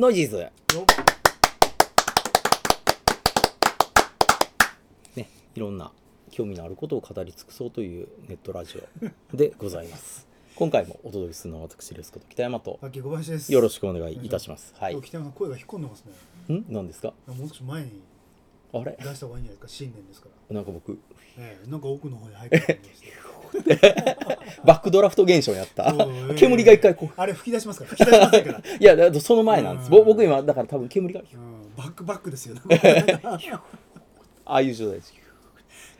ノイジーズ。よねいろんな興味のあることを語り尽くそうというネットラジオでございます。今回もお届けするのは私ですこと北山と。よろしくお願いいたします。はい。北山さん声が引っ込んでますね。ん？何ですか？もう少し前にあれ？出した方がいいんじゃないですか？新年ですから。なんか僕。ええなんか奥の方に入ってきまして バックドラフト現象やった。煙が一回こう。あれ吹き出しますから吹き出しませんから、いやだその前なんです。僕今だから多分煙が。うん、バックバックですよ。ああいう状態です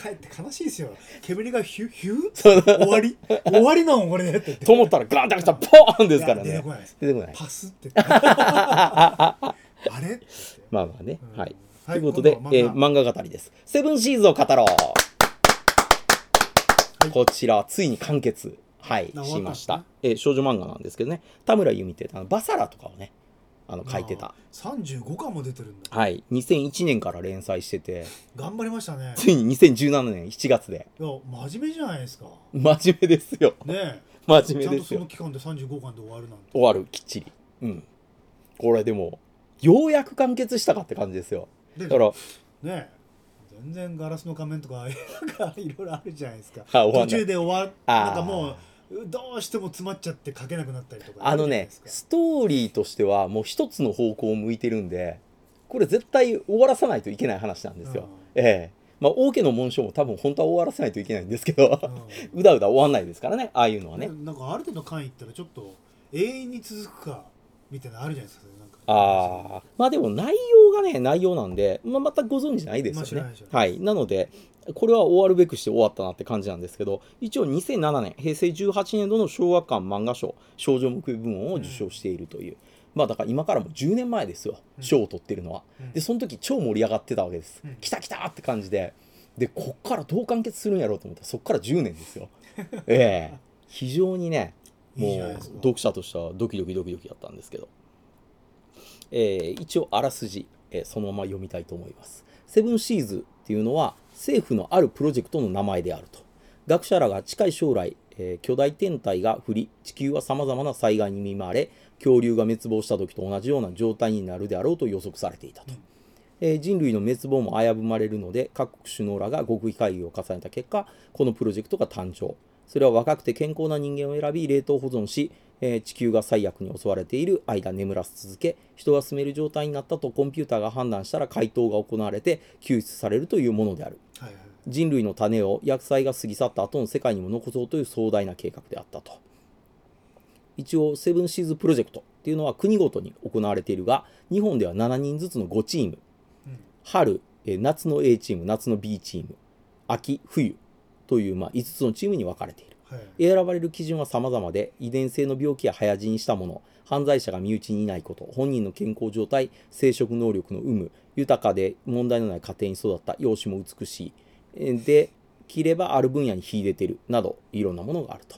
帰って悲しいですよ。煙がヒュヒュ終わり？終わりなのこれでって言って。と思ったらガンって開けたらポーンですからいや出ねてこないです。出てこない。パスって。あれ？まあまあね、うん。はい。はいということで、えー漫画語りです。セブンシーズを語ろう、いこちら、ついに完結、はい、あしました。えー少女漫画なんですけどね、田村由美ってあのバサラとかをね、あの書いてた。35巻も出てるんだはい、2001年から連載してて、頑張りましたねついに2017年7月で、いや真面目じゃないですか真面目ですよ。ね真えちゃんとその面目ですよ。期間で35巻で終わるなんて終わる、きっちり。うん。これでも、ようやく完結したかって感じですよ。でだから、ねえ全然ガラスの仮面とかなんかいろいろあるじゃないですか。途中で終わなんかもうどうしても詰まっちゃって書けなくなったりとかあのねストーリーとしてはもう一つの方向を向いてるんでこれ絶対終わらさないといけない話なんですよ。うん。ええ。まあ王家の紋章も多分本当は終わらせないといけないんですけど、う うだうだ終わんないですからねああいうのはね。んなんかある程度巻いったらちょっと永遠に続くかみたいなのあるじゃないですかなんか。ああまあでも内容がね内容なんで、まあ、全くご存知ないですよね。まあ。はい、なのでこれは終わるべくして終わったなって感じなんですけど一応2007年平成18年度の小学館漫画賞少女向け部門を受賞しているという、まあだから今からも10年前ですようん。賞を取ってるのは。うん。でその時超盛り上がってたわけです。うん。来た来たって感じで。でこっからどう完結するんやろうと思ったらそっから10年ですよ。ええ。非常にねもう読者としてはドキドキドキドキだったんですけど、えー一応あらすじ、えーそのまま読みたいと思います。セブンシーズっていうのは政府のあるプロジェクトの名前であると。学者らが近い将来、えー巨大天体が降り地球はさまざまな災害に見舞われ恐竜が滅亡した時と同じような状態になるであろうと予測されていたと。うんえー人類の滅亡も危ぶまれるので各国首脳らが極秘会議を重ねた結果このプロジェクトが誕生それは若くて健康な人間を選び冷凍保存し、えー地球が最悪に襲われている間眠らせ続け人が住める状態になったとコンピューターが判断したら回答が行われて救出されるというものである。はいはい。人類の種を薬剤が過ぎ去った後の世界にも残そうという壮大な計画であったと。一応セブンシーズプロジェクトっていうのは国ごとに行われているが日本では7人ずつの5チーム。うん。春、えー夏の A チーム夏の B チーム。秋冬という、まあ、5つのチームに分かれている。はい。選ばれる基準は様々で遺伝性の病気や早死にしたもの犯罪者が身内にいないこと本人の健康状態生殖能力の有無豊かで問題のない家庭に育った容姿も美しいえーできればある分野に秀でてるなどいろんなものがあると。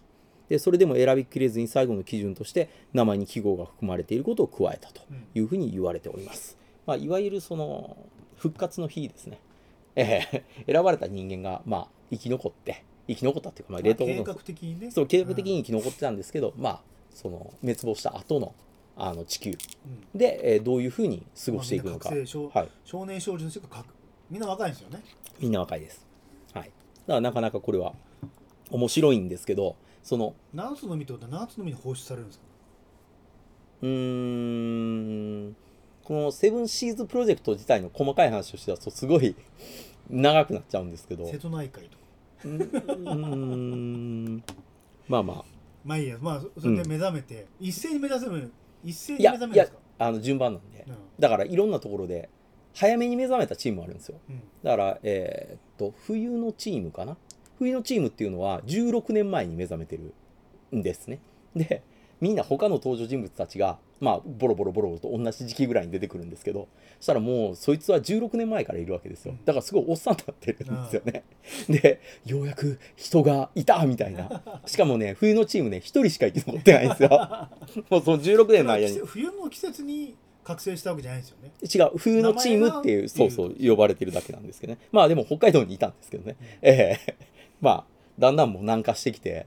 でそれでも選びきれずに最後の基準として名前に記号が含まれていることを加えたというふうに言われております、まあ、いわゆるその復活の日ですね、えー選ばれた人間が、まあ、生き残って生き残ったっていうか、まあ、冷凍保存計画的にね。そう計画的に生き残ってたんですけど、まあその滅亡した後のあの地球。うん。で、えーどういうふうに過ごしていくのか、まあはい、少年少女として書くみんな若いんですよね。みんな若いです、はい、だからなかなかこれは面白いんですけどその7つの実ってことは7つの実に放出されるんですか？うーんこのセブンシーズプロジェクト自体の細かい話をしてはすごい長くなっちゃうんですけど。う瀬戸内海とかーん。まあまあ。まあいいや。まあそそれで目覚めて、一斉に目指せる一斉に目覚めるんですか？あの順番なんで。うん。だからいろんなところで早めに目覚めたチームもあるんですよ。うん。だから、えーっと冬のチームかな？冬のチームっていうのは16年前に目覚めてるんですね。でみんな他の登場人物たちがまあボロボロボロボロと同じ時期ぐらいに出てくるんですけどそしたらもうそいつは16年前からいるわけですよ。だからすごいおっさんになってるんですよね。でようやく人がいたみたいな。しかもね冬のチームね1人しか生き残ってないんですよ。もうその16年の間に。冬の季節に覚醒したわけじゃないんですよね。違う冬のチームっていうそうそう呼ばれてるだけなんですけどね。まあでも北海道にいたんですけどね、ええ。まあだんだんもう南下してきて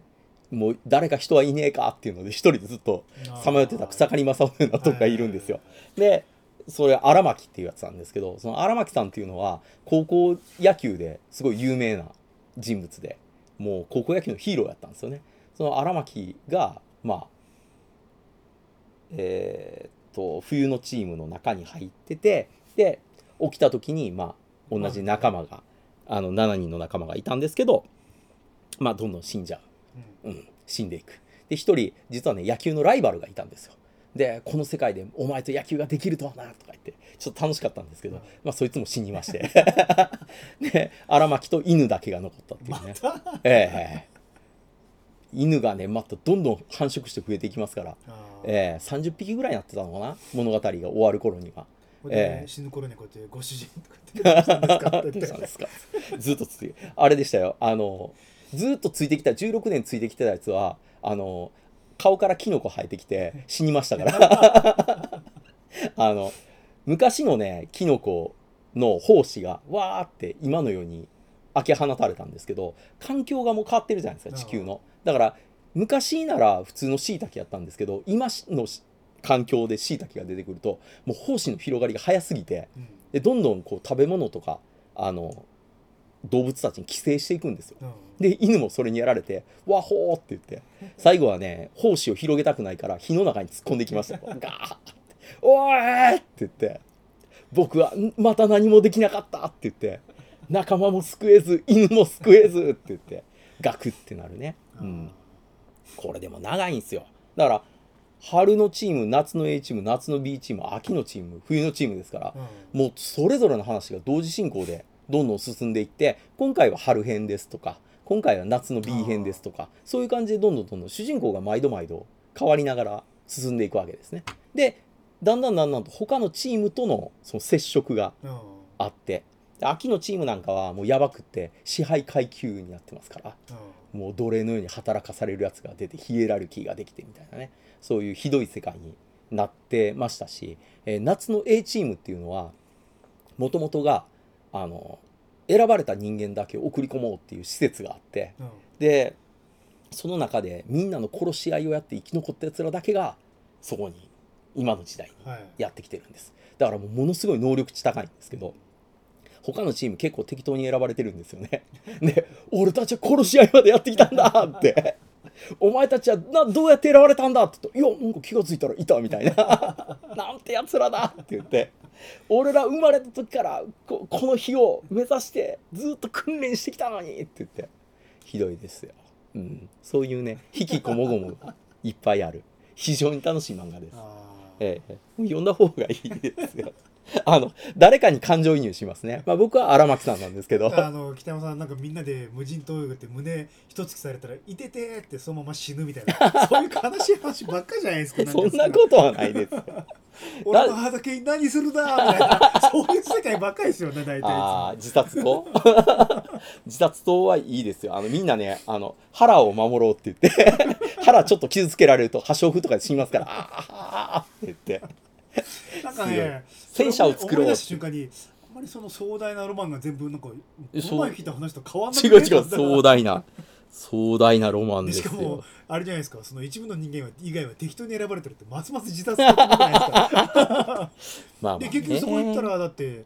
もう誰か人はいねえかっていうので一人でずっとさまよってた草刈正雄の男がいるんですよ。でそれ荒牧っていうやつなんですけどその荒牧さんっていうのは高校野球ですごい有名な人物でもう高校野球のヒーローやったんですよね。その荒牧がまあえーっと冬のチームの中に入っててで起きた時にまあ同じ仲間があの7人の仲間がいたんですけどまあどんどん死んじゃう。うん。うん、死んでいく。で一人実はね野球のライバルがいたんですよ。でこの世界でお前と野球ができるとはなとか言ってちょっと楽しかったんですけど、うん。まあそいつも死にまして。で荒牧と犬だけが残ったっていうね、ええ犬がねまたどんどん繁殖して増えていきますから、ええ30匹ぐらいになってたのかな？物語が終わる頃には。ええ。死ぬ頃にこうやってご主人とかって ずっとついあれでしたよ。あのずっとついてきた16年ついてきてたやつはあの顔からキノコ生えてきて死にましたから。あの昔のねキノコの胞子がわーって今のように開け放たれたんですけど環境がもう変わってるじゃないですか地球の。だから昔なら普通の椎茸やったんですけど今の環境で椎茸が出てくるともう胞子の広がりが早すぎてうん。でどんどんこう食べ物とかあの動物たちに寄生していくんですよ。うん。で犬もそれにやられて「ワホー」って言って最後はね胞子を広げたくないから火の中に突っ込んできましたよ。ガーって「おーい!」って言って「僕はんまた何もできなかった」って言って仲間も救えず犬も救えずって言ってガクってなるね、うん、これでも長いんですよ。だから春のチーム夏の A チーム夏の B チーム秋のチーム冬のチームですからうん。もうそれぞれの話が同時進行でどんどん進んでいって今回は春編ですとか今回は夏の B 編ですとかそういう感じでどんどんどんどん主人公が毎度毎度変わりながら進んでいくわけですね。でだんだんだんだんと他のチームとのその接触がうんあってで秋のチームなんかはもうやばくって支配階級になってますからうんもう奴隷のように働かされるやつが出てヒエラルキーができてみたいなねそういうひどい世界になってましたし、えー夏の A チームっていうのはもともとがあの選ばれた人間だけを送り込もうっていう施設があってうん。でその中でみんなの殺し合いをやって生き残ったやつらだけがそこに今の時代にはい。やってきてるんです。だからもうものすごい能力値高いんですけど他のチーム結構適当に選ばれてるんですよね。で俺たちは殺し合いまでやってきたんだって。お前たちはなどうやって選ばれたんだって言うと「いやなんか気が付いたらいた」みたいな「なんてやつらだ」って言って俺ら生まれた時からここの日を目指してずっと訓練してきたのにって言って。ひどいですよ、うん、そういうね引きこもごもがいっぱいある。非常に楽しい漫画です。ええ、読んだ方がいいですよ。あの誰かに感情移入しますね。まあ僕は荒牧さんなんですけど。ーあの北山さんなんかみんなで無人島泳ぐって胸一突きされたら「いてて」ってそのまま死ぬみたいな そういう悲しい話ばっかりじゃないですかそんなことはないですよ。俺の畑に何するだみたいな そういう世界ばっかりですよね大体あもあ自殺と自殺とはいいですよ。あのみんなねあの腹を守ろうって言って 腹ちょっと傷つけられると破傷風とかで死にますからあーあーって言って。なんかね戦車を作ろう。思い出した瞬間にあんまりその壮大なロマンが全部なんかこの前聞いた話と変わんな違う違う壮大な壮大なロマンでしかもよ。あれじゃないですか。その一部の人間は以外は適当に選ばれてるってますます自殺するじゃないですか。まあまあ、で結局そこ行ったらだって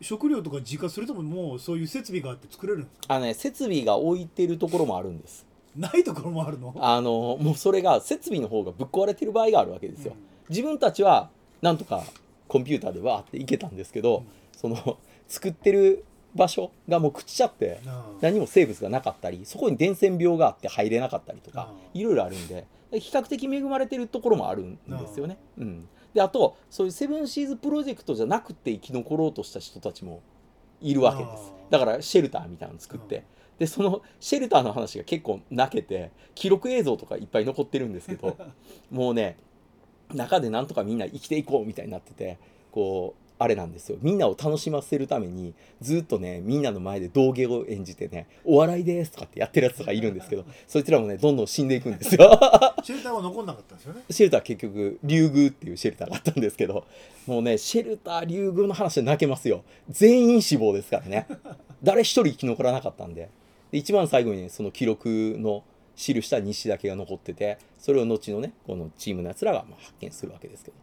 食料とか自家それとももうそういう設備があって作れるんですか？あのね設備が置いてるところもあるんです。ないところもあるの？あのもうそれが設備の方がぶっ壊れてる場合があるわけですよ。自分たちはなんとかコンピューターでわーっていけたんですけど、その作ってる場所がもう朽ちちゃって何も生物がなかったりそこに伝染病があって入れなかったりとかうん。いろいろあるんで比較的恵まれてるところもあるんですよね。うん、であとそういうセブンシーズプロジェクトじゃなくて生き残ろうとした人たちもいるわけです。だからシェルターみたいなの作って、うん。でそのシェルターの話が結構泣けて記録映像とかいっぱい残ってるんですけど もうね中でなんとかみんな生きていこうみたいになっててこうあれなんですよ。みんなを楽しませるためにずっとねみんなの前で道芸を演じてね「お笑いです」とかってやってるやつとかいるんですけど そいつらもねどんどん死んでいくんですよ。シェルターは残んなかったんですよね。シェルター結局竜宮っていうシェルターがあったんですけどもうねシェルター竜宮の話で泣けますよ。全員死亡ですからね。誰一人生き残らなかったんで。で一番最後にねその記録の記した日誌だけが残っててそれを後のねこのチームのやつらがまあ発見するわけですけど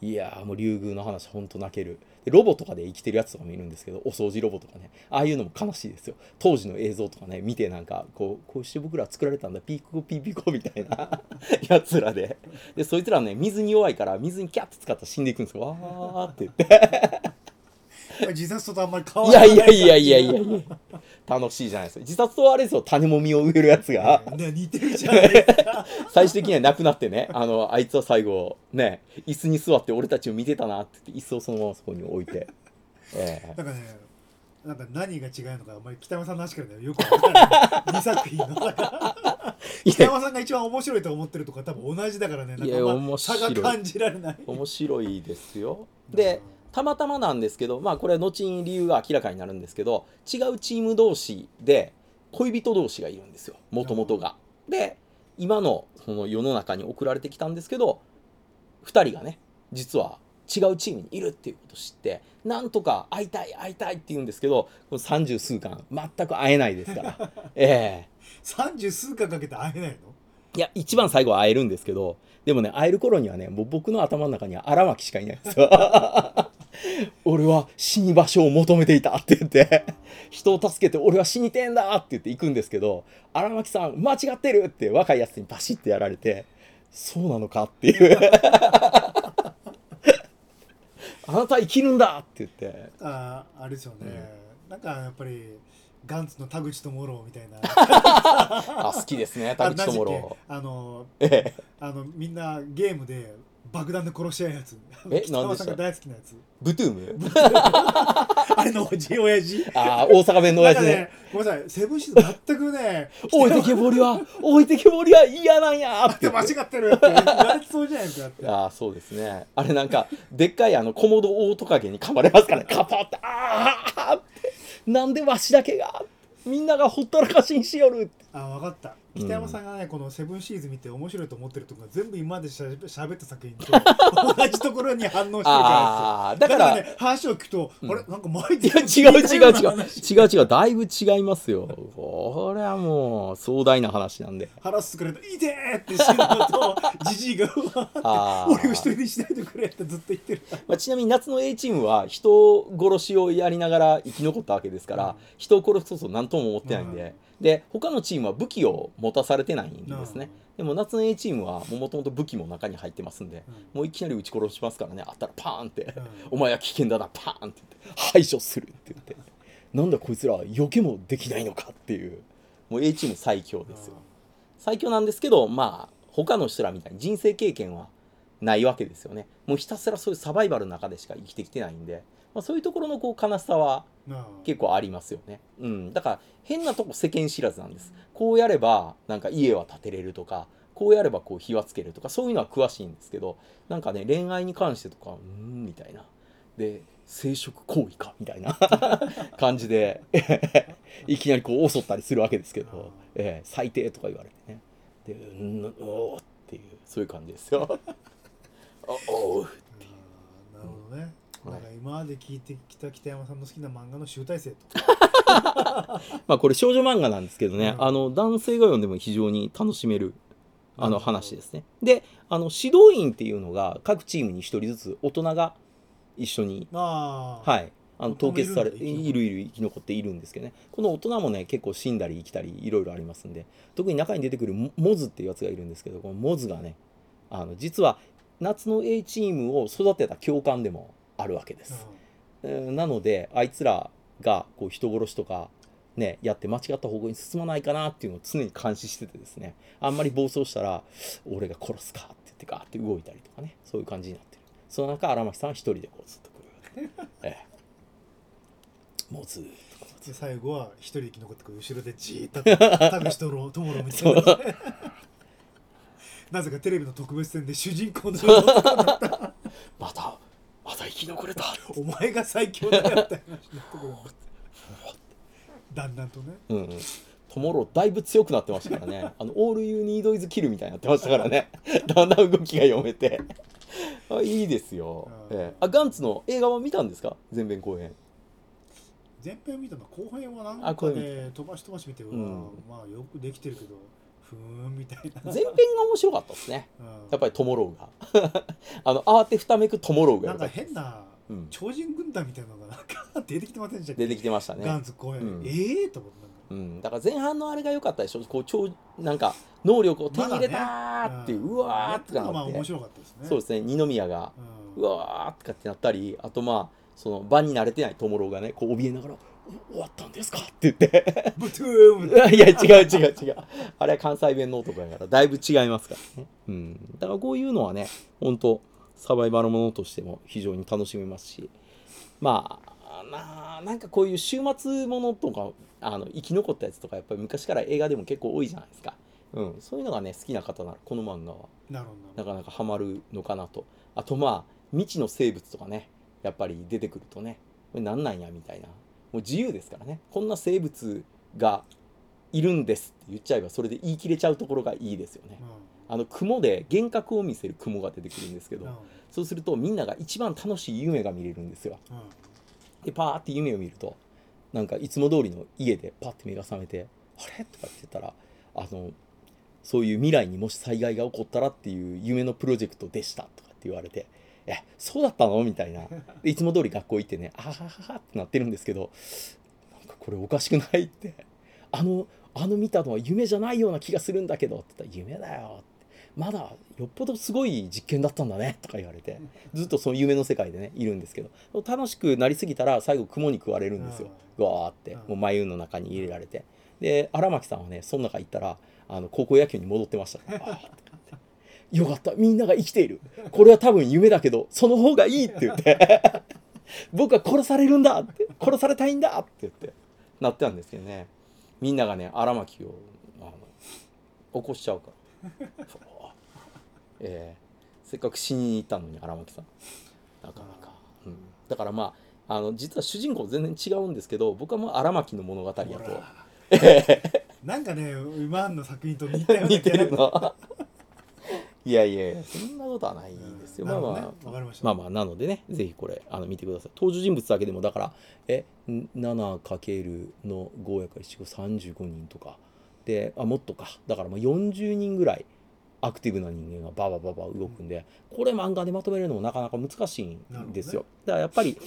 いやーもう竜宮の話ほんと泣ける。でロボとかで生きてるやつとかもいるんですけどお掃除ロボとかね。ああいうのも悲しいですよ。当時の映像とかね見てなんかこうこうして僕ら作られたんだ。ピーコピーピコみたいな やつらで。でそいつらね水に弱いから水にキャッて使ったら死んでいくんですよ。わーって言って。自殺とあんまり変わらない。いやいやいやいやいやいや。楽しいじゃないですか。自殺とあれですよ。種もみを植えるやつが。ね似てるじゃないですか。最終的にはなくなってね。あのあいつは最後ね椅子に座って俺たちを見てたなって言って椅子をそのままそこに置いて、ええ。なんかねなんか何が違うのかあんまり北山さんの話からねよくわからない。2作品の北山さんが一番面白いと思ってるとか多分同じだからね。なんかま差面白い。が感じられない。面白いですよ。でたまたまなんですけどまあこれは後に理由が明らかになるんですけど違うチーム同士で恋人同士がいるんですよもともとが。で今のその世の中に送られてきたんですけど2人がね実は違うチームにいるっていうことを知ってなんとか会いたい会いたいって言うんですけどこの三十数巻全く会えないですから。ええ。三十数回かけて会えないの？いや一番最後は会えるんですけどでもね会える頃にはねもう僕の頭の中には荒牧しかいないんですよ俺は死に場所を求めていたって言って人を助けて俺は死にてえんだって言って行くんですけど荒牧さん間違ってるって若いやつにバシッてやられてそうなのかっていう。あなたは生きるんだって言って。あーあれですよね、なんかやっぱりガンツの田口智郎みたいな。あ好きですね田口智郎。けあのええ。あのみんなゲームで爆弾で殺し合うやつ。え北山さんが大好きなやつ。ブトゥーム？あれのおじ親父。ああ大阪弁のなんかやつねねごめんなさい。セブンシーズ全くね 置いてけぼりは置いてけぼりは嫌なんやっって間違ってるって言われてそうじゃないですかって。ああそうですね。あれなんかでっかいあのコモドオオトカゲに噛まれますからね。カポってああって。なんでわしだけがみんながほったらかしにしよるあ分かった。うん北山さんがね、このセブンシーズ見て面白いと思ってるとこが全部今までしゃべしゃべった作品と 同じところに反応してるからだからね話を聞くと、うん。あれなんか前いや違う違う違う。違う違う。だいぶ違いますよ。これはもう壮大な話なんで。腹すくれた「いてー!」って死ぬのと じじいがうわあー。俺を一人にしないでくれってずっと言ってる。まあ、ちなみに夏の A チームは人殺しをやりながら生き残ったわけですから、うん。人を殺すこと何とも思ってないんで、で他のチームは武器を持たされてないんですね、でも夏の A チームはもともと武器も中に入ってますんで、もういきなり撃ち殺しますからね。あったらパーンって、お前は危険だなパーンって言って。排除するって言って。なんだこいつら避けもできないのかっていう。もう A チーム最強ですよ。最強なんですけどまあ他の人らみたいに人生経験はないわけですよね。もうひたすらそういうサバイバルの中でしか生きてきてないんで、まあ、そういうところのこう悲しさは結構ありますよね、うん、だから変なとこ世間知らずなんです。こうやればなんか家は建てれるとかこうやればこう火はつけるとかそういうのは詳しいんですけどなんかね恋愛に関してとかうーんみたいな。で生殖行為かみたいな 感じで いきなりこう襲ったりするわけですけど、ええ最低とか言われてね。でうんおーっていうそういう感じですよおおなるほどね、なんか今まで聞いてきた北山さんの好きな漫画の集大成と まあこれ少女漫画なんですけどね、うん。あの男性が読んでも非常に楽しめるあの話ですね。であの指導員っていうのが各チームに1人ずつ大人が一緒に、はい、あの凍結されいるいるいる生き残っているんですけどね。この大人もね結構死んだり生きたりいろいろありますんで。特に中に出てくるモモズっていうやつがいるんですけどこのモズがねあの実は夏の A チームを育てた教官でもあるわけです。えーなのであいつらがこう人殺しとかねやって間違った方向に進まないかなっていうのを常に監視しててですね。あんまり暴走したら俺が殺すかって言ってガーって動いたりとかね。そういう感じになってる。その中荒牧さんは一人でこうずっと来るわけ、ええ、もうずーっと最後は一人生き残ってくる後ろでじーっと田口とろともろみた。い ななぜかテレビの特別戦で主人公の またまた生き残れた。お前が最強だよって話になってくる。んだだんだんとね。うんうん。トモローだいぶ強くなってましたからね。あのオールユニードイズキルみたいになってましたからね。だんだん動きが読めて。あいいですよ、うん。ええ。あガンツの映画は見たんですか？全編後編。前編見たの後編はなんかね飛ばし飛ばし見てうん。まあよくできてるけどふーんみたいな。前編が面白かったですね。うん。やっぱりトモローが。あの慌てふためくトモローがなんか変なうん。超人軍団みたいなのがなんか出てきてませんでしたっけ？出てきてましたね。ガンツ公演、うん。ええー、と思ってなんかうん、だから前半のあれが良かったでしょ？こう超なんか能力を手に入れたーっていう、んうわーってなって。あ面白かったですね。そうですね。二宮がうん。うわーとかってなったりあとまあその場に慣れてないトモローがねこう怯えながら「お終わったんですか?」って言って。いや違う違う違う。あれは関西弁の男やからだいぶ違いますから。ね、うん、だからこういうのはね本当サバイバルものとしても非常に楽しめますし。まあななんかこういう週末ものとかあの生き残ったやつとかやっぱり昔から映画でも結構多いじゃないですか、うん、そういうのがね好きな方ならこの漫画は。なるほど。なかなかハマるのかなと。あとまあ未知の生物とかねやっぱり出てくるとねこれなんなんやみたいなもう自由ですからね。こんな生物がいるんですって言っちゃえばそれで言い切れちゃうところがいいですよね。あの雲で幻覚を見せる雲が出てくるんですけどうんうん。そうするとみんなが一番楽しい夢が見れるんですよ。うん。でパーって夢を見るとなんかいつも通りの家でパッて目が覚めて「あれ?」とかって言ったらあのそういう未来にもし災害が起こったらっていう夢のプロジェクトでしたとかって言われて「えそうだったの?」みたいな。でいつも通り学校行ってね「あははは」ってなってるんですけどなんかこれおかしくない？って。あのあの見たのは夢じゃないような気がするんだけどって言ったら「夢だよ」って。まだよっぽどすごい実験だったんだね。とか言われて。ずっとその夢の世界でねいるんですけど。楽しくなりすぎたら最後雲に食われるんですよ。うわーって。うん。もう眉の中に入れられて。で荒牧さんはねその中行ったらあの高校野球に戻ってました、あーってなってよかった。みんなが生きている。これは多分夢だけどその方がいいって言って。僕は殺されるんだって。殺されたいんだって言って。なってたんですけどね。みんながね荒牧をあの起こしちゃうか。らえーせっかく死にに行ったのに荒牧さん。なかなか、うん、だからまああの実は主人公全然違うんですけど僕はもう荒牧の物語やと。なんかね今の作品と似たような 似てるのいやいやそんなことはないですよ、うんまあまあ、ねままあまあなのでねぜひこれあの見てください。登場人物だけでもだからえ 7× の5やから1 35人とか。であもっとか。だからまあ40人ぐらいアクティブな人間がババババ動くんで、これ漫画でまとめるのもなかなか難しいんですよ、だからやっぱり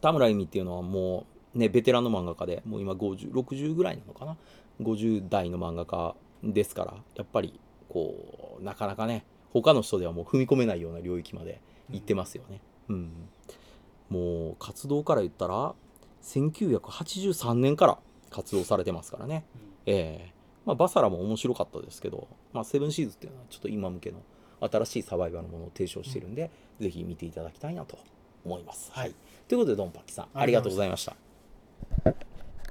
田村由美っていうのはもうねベテランの漫画家でもう今5060ぐらいなのかな。50代の漫画家ですからやっぱりこうなかなかね他の人ではもう踏み込めないような領域まで行ってますよね。うん、もう活動から言ったら1983年から活動されてますからね。ええまあ、バサラも面白かったですけど、まあ、セブンシーズっていうのはちょっと今向けの新しいサバイバルのものを提唱しているんで、ぜひ見ていただきたいなと思います。はい、ということでドンパッキさんありがとうございました。